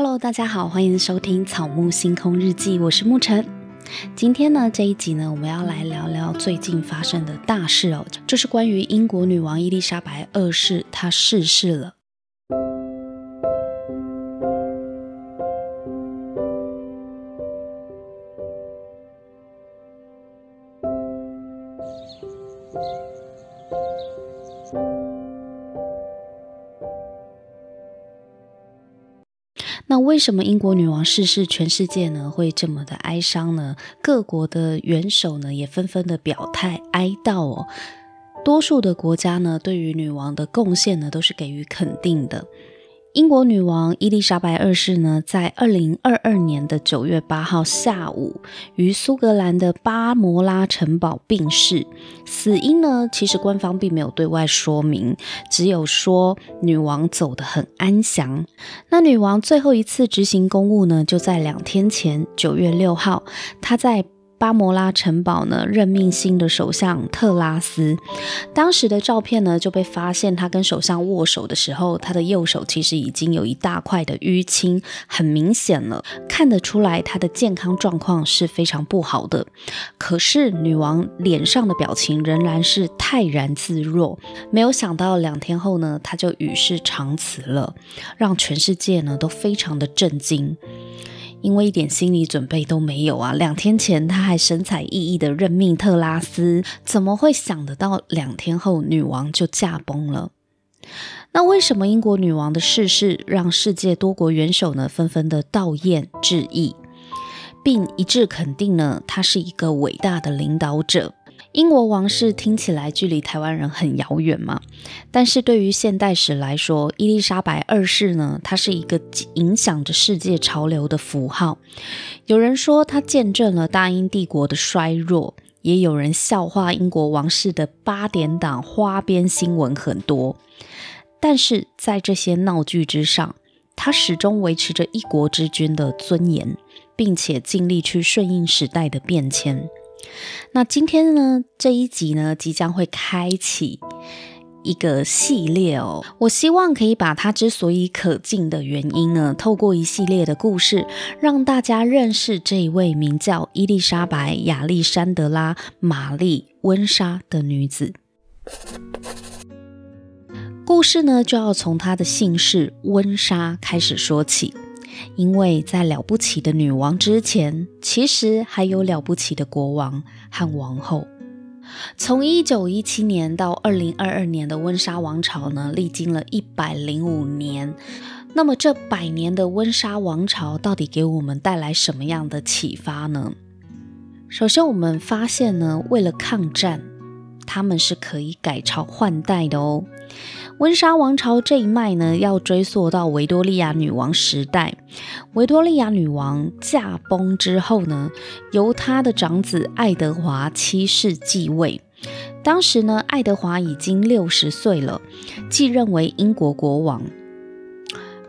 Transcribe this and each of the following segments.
Hello，大家好，欢迎收听《草木星空日记》，我是沐晨。今天呢，这一集呢，我们要来聊聊最近发生的大事哦，就是关于英国女王伊丽莎白二世她逝世了。那为什么英国女王逝世，全世界呢会这么的哀伤呢？各国的元首呢也纷纷的表态哀悼哦。多数的国家呢对于女王的贡献呢都是给予肯定的。英国女王伊丽莎白二世呢，在二零二二年的九月八号下午，于苏格兰的巴摩拉城堡病逝。死因呢，其实官方并没有对外说明，只有说女王走得很安详。那女王最后一次执行公务呢，就在两天前，九月六号，她在。巴摩拉城堡呢，任命新的首相特拉斯。当时的照片呢，就被发现他跟首相握手的时候，他的右手其实已经有一大块的淤青，很明显了，看得出来他的健康状况是非常不好的。可是女王脸上的表情仍然是泰然自若。没有想到两天后呢，他就与世长辞了，让全世界呢都非常的震惊。因为一点心理准备都没有啊！两天前他还神采奕奕的任命特拉斯，怎么会想得到两天后女王就驾崩了？那为什么英国女王的逝世让世界多国元首呢纷纷的悼唁致意，并一致肯定呢她是一个伟大的领导者？英国王室听起来距离台湾人很遥远嘛，但是对于现代史来说，伊丽莎白二世呢，她是一个影响着世界潮流的符号。有人说她见证了大英帝国的衰弱，也有人笑话英国王室的八点档花边新闻很多。但是在这些闹剧之上，她始终维持着一国之君的尊严，并且尽力去顺应时代的变迁。那今天呢，这一集呢，即将会开启一个系列哦。我希望可以把它之所以可敬的原因呢，透过一系列的故事，让大家认识这一位名叫伊丽莎白·亚历山德拉·玛丽·温莎的女子。故事呢，就要从她的姓氏温莎开始说起。因为在了不起的女王之前，其实还有了不起的国王和王后。从一九一七年到二零二二年的温莎王朝呢，历经了一百零五年。那么这百年的温莎王朝到底给我们带来什么样的启发呢？首先，我们发现呢，为了抗战，他们是可以改朝换代的哦。温莎王朝这一脉呢，要追溯到维多利亚女王时代。维多利亚女王驾崩之后呢，由她的长子爱德华七世继位。当时呢，爱德华已经六十岁了，继任为英国国王。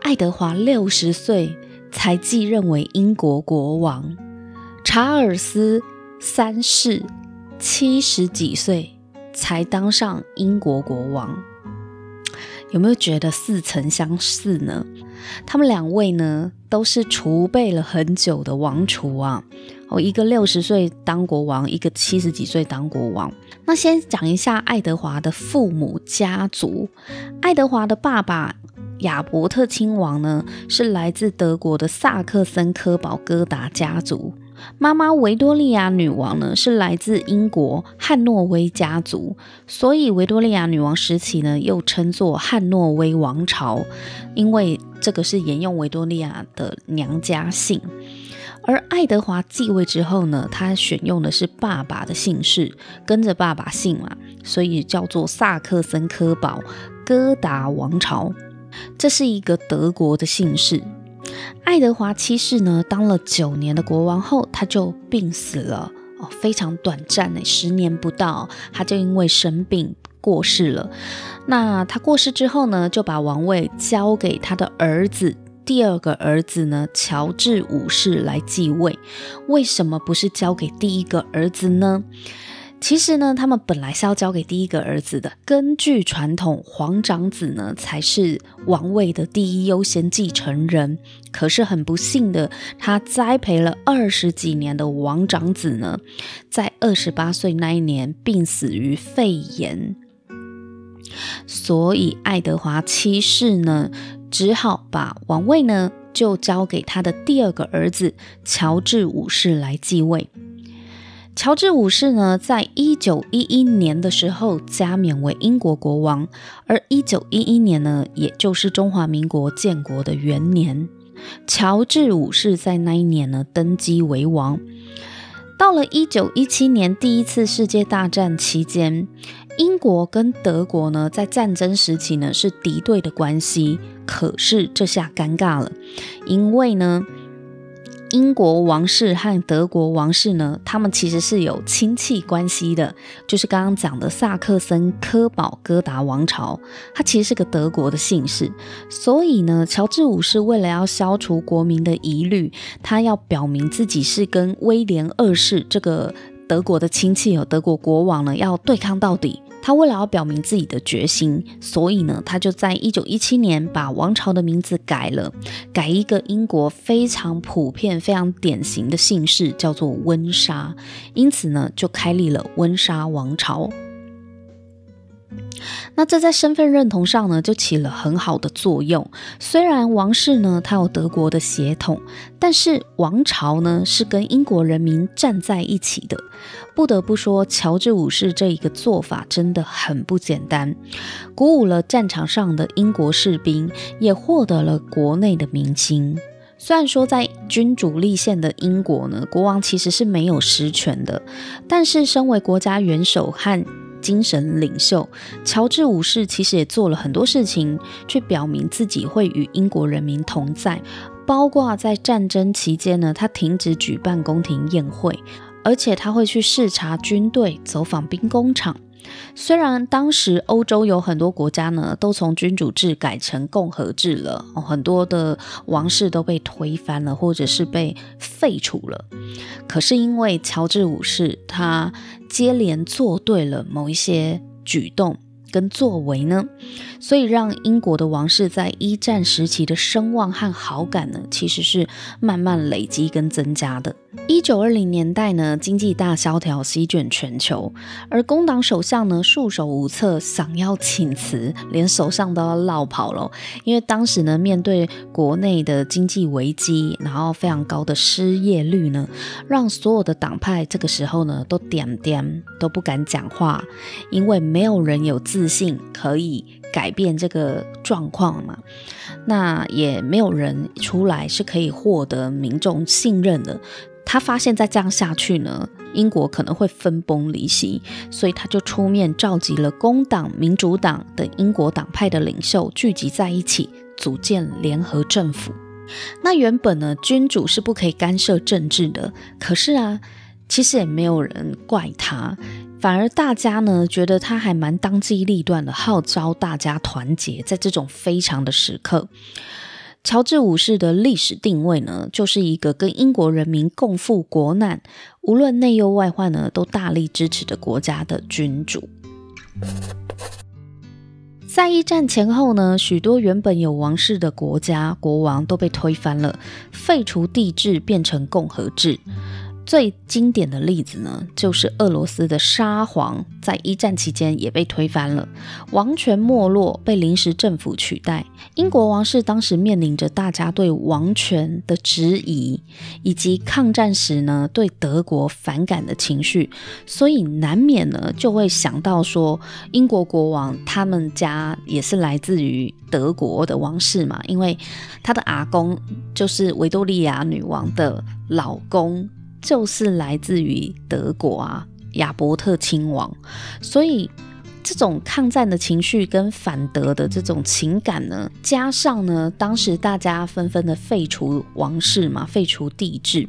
爱德华六十岁才继任为英国国王，查尔斯三世七十几岁才当上英国国王。有没有觉得似曾相似呢？他们两位呢，都是储备了很久的王储啊。哦，一个六十岁当国王，一个七十几岁当国王。那先讲一下爱德华的父母家族。爱德华的爸爸亚伯特亲王呢，是来自德国的萨克森科堡哥达家族。妈妈维多利亚女王呢，是来自英国汉诺威家族，所以维多利亚女王时期呢，又称作汉诺威王朝，因为这个是沿用维多利亚的娘家姓。而爱德华继位之后呢，他选用的是爸爸的姓氏，跟着爸爸姓嘛，所以叫做萨克森科堡哥达王朝，这是一个德国的姓氏。爱德华七世呢，当了九年的国王后，他就病死了哦，非常短暂呢，十年不到，他就因为生病过世了。那他过世之后呢，就把王位交给他的儿子，第二个儿子呢，乔治五世来继位。为什么不是交给第一个儿子呢？其实呢，他们本来是要交给第一个儿子的。根据传统，皇长子呢才是王位的第一优先继承人。可是很不幸的，他栽培了二十几年的王长子呢，在二十八岁那一年病死于肺炎。所以爱德华七世呢，只好把王位呢就交给他的第二个儿子乔治五世来继位。乔治五世呢，在一九一一年的时候加冕为英国国王，而一九一一年呢，也就是中华民国建国的元年，乔治五世在那一年呢登基为王。到了一九一七年第一次世界大战期间，英国跟德国呢在战争时期呢是敌对的关系，可是这下尴尬了，因为呢。英国王室和德国王室呢，他们其实是有亲戚关系的，就是刚刚讲的萨克森科堡哥达王朝，它其实是个德国的姓氏。所以呢，乔治五世为了要消除国民的疑虑，他要表明自己是跟威廉二世这个德国的亲戚有德国国王呢，要对抗到底。他为了要表明自己的决心，所以呢，他就在一九一七年把王朝的名字改了，改一个英国非常普遍、非常典型的姓氏，叫做温莎。因此呢，就开立了温莎王朝。那这在身份认同上呢，就起了很好的作用。虽然王室呢，它有德国的血统，但是王朝呢，是跟英国人民站在一起的。不得不说，乔治五世这一个做法真的很不简单，鼓舞了战场上的英国士兵，也获得了国内的民心。虽然说在君主立宪的英国呢，国王其实是没有实权的，但是身为国家元首和精神领袖，乔治五世其实也做了很多事情，去表明自己会与英国人民同在。包括在战争期间呢，他停止举办宫廷宴会，而且他会去视察军队，走访兵工厂。虽然当时欧洲有很多国家呢，都从君主制改成共和制了，很多的王室都被推翻了，或者是被废除了。可是因为乔治五世他接连做对了某一些举动。跟作为呢，所以让英国的王室在一战时期的声望和好感呢，其实是慢慢累积跟增加的。一九二零年代呢，经济大萧条席卷全球，而工党首相呢束手无策，想要请辞，连首相都要落跑了。因为当时呢，面对国内的经济危机，然后非常高的失业率呢，让所有的党派这个时候呢都点点都不敢讲话，因为没有人有自。自信可以改变这个状况嘛？那也没有人出来是可以获得民众信任的。他发现再这样下去呢，英国可能会分崩离析，所以他就出面召集了工党、民主党等英国党派的领袖聚集在一起，组建联合政府。那原本呢，君主是不可以干涉政治的，可是啊，其实也没有人怪他。反而大家呢觉得他还蛮当机立断的，号召大家团结，在这种非常的时刻，乔治五世的历史定位呢，就是一个跟英国人民共赴国难，无论内忧外患呢，都大力支持的国家的君主。在一战前后呢，许多原本有王室的国家国王都被推翻了，废除帝制，变成共和制。最经典的例子呢，就是俄罗斯的沙皇，在一战期间也被推翻了，王权没落，被临时政府取代。英国王室当时面临着大家对王权的质疑，以及抗战时呢对德国反感的情绪，所以难免呢就会想到说，英国国王他们家也是来自于德国的王室嘛，因为他的阿公就是维多利亚女王的老公。就是来自于德国啊，亚伯特亲王，所以这种抗战的情绪跟反德的这种情感呢，加上呢，当时大家纷纷的废除王室嘛，废除帝制，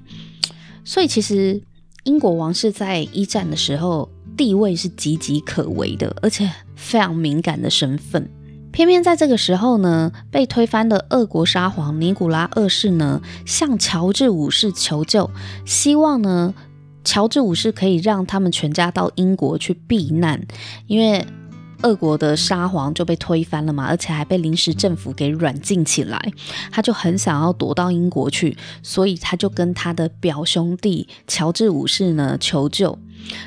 所以其实英国王室在一战的时候地位是岌岌可危的，而且非常敏感的身份。偏偏在这个时候呢，被推翻的俄国沙皇尼古拉二世呢，向乔治五世求救，希望呢乔治五世可以让他们全家到英国去避难，因为俄国的沙皇就被推翻了嘛，而且还被临时政府给软禁起来，他就很想要躲到英国去，所以他就跟他的表兄弟乔治五世呢求救。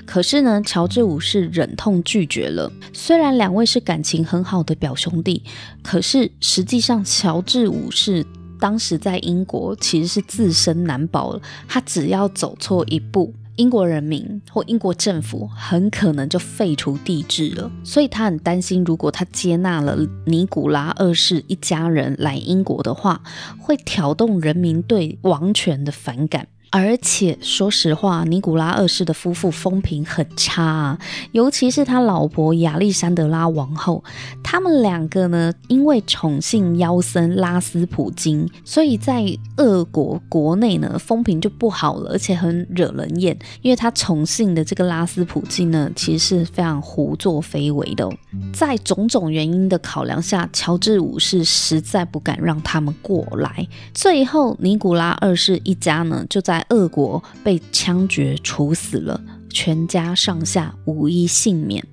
可是呢，乔治五世忍痛拒绝了。虽然两位是感情很好的表兄弟，可是实际上乔治五世当时在英国其实是自身难保了。他只要走错一步，英国人民或英国政府很可能就废除帝制了。所以他很担心，如果他接纳了尼古拉二世一家人来英国的话，会挑动人民对王权的反感。而且说实话，尼古拉二世的夫妇风评很差，尤其是他老婆亚历山德拉王后，他们两个呢，因为宠幸妖僧拉斯普京，所以在俄国国内呢，风评就不好了，而且很惹人厌。因为他宠幸的这个拉斯普京呢，其实是非常胡作非为的哦。在种种原因的考量下，乔治五世实在不敢让他们过来。最后，尼古拉二世一家呢，就在恶国被枪决处死了，全家上下无一幸免。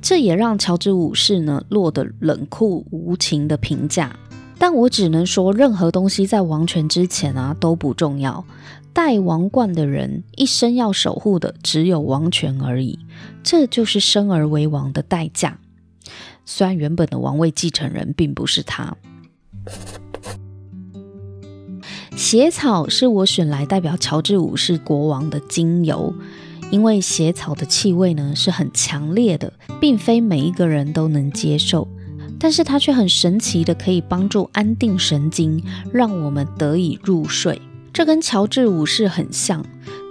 这也让乔治五世呢落得冷酷无情的评价。但我只能说，任何东西在王权之前啊都不重要。戴王冠的人一生要守护的只有王权而已，这就是生而为王的代价。虽然原本的王位继承人并不是他。血草是我选来代表乔治五世国王的精油，因为血草的气味呢是很强烈的，并非每一个人都能接受，但是它却很神奇的可以帮助安定神经，让我们得以入睡。这跟乔治五世很像，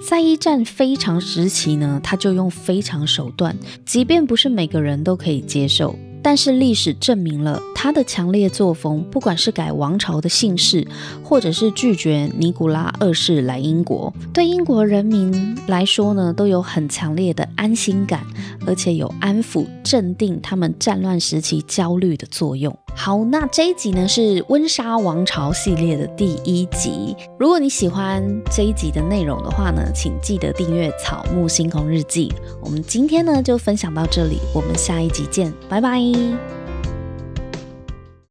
在一战非常时期呢，他就用非常手段，即便不是每个人都可以接受。但是历史证明了他的强烈作风，不管是改王朝的姓氏，或者是拒绝尼古拉二世来英国，对英国人民来说呢，都有很强烈的安心感，而且有安抚、镇定他们战乱时期焦虑的作用。好，那这一集呢是温莎王朝系列的第一集。如果你喜欢这一集的内容的话呢，请记得订阅《草木星空日记》。我们今天呢就分享到这里，我们下一集见，拜拜。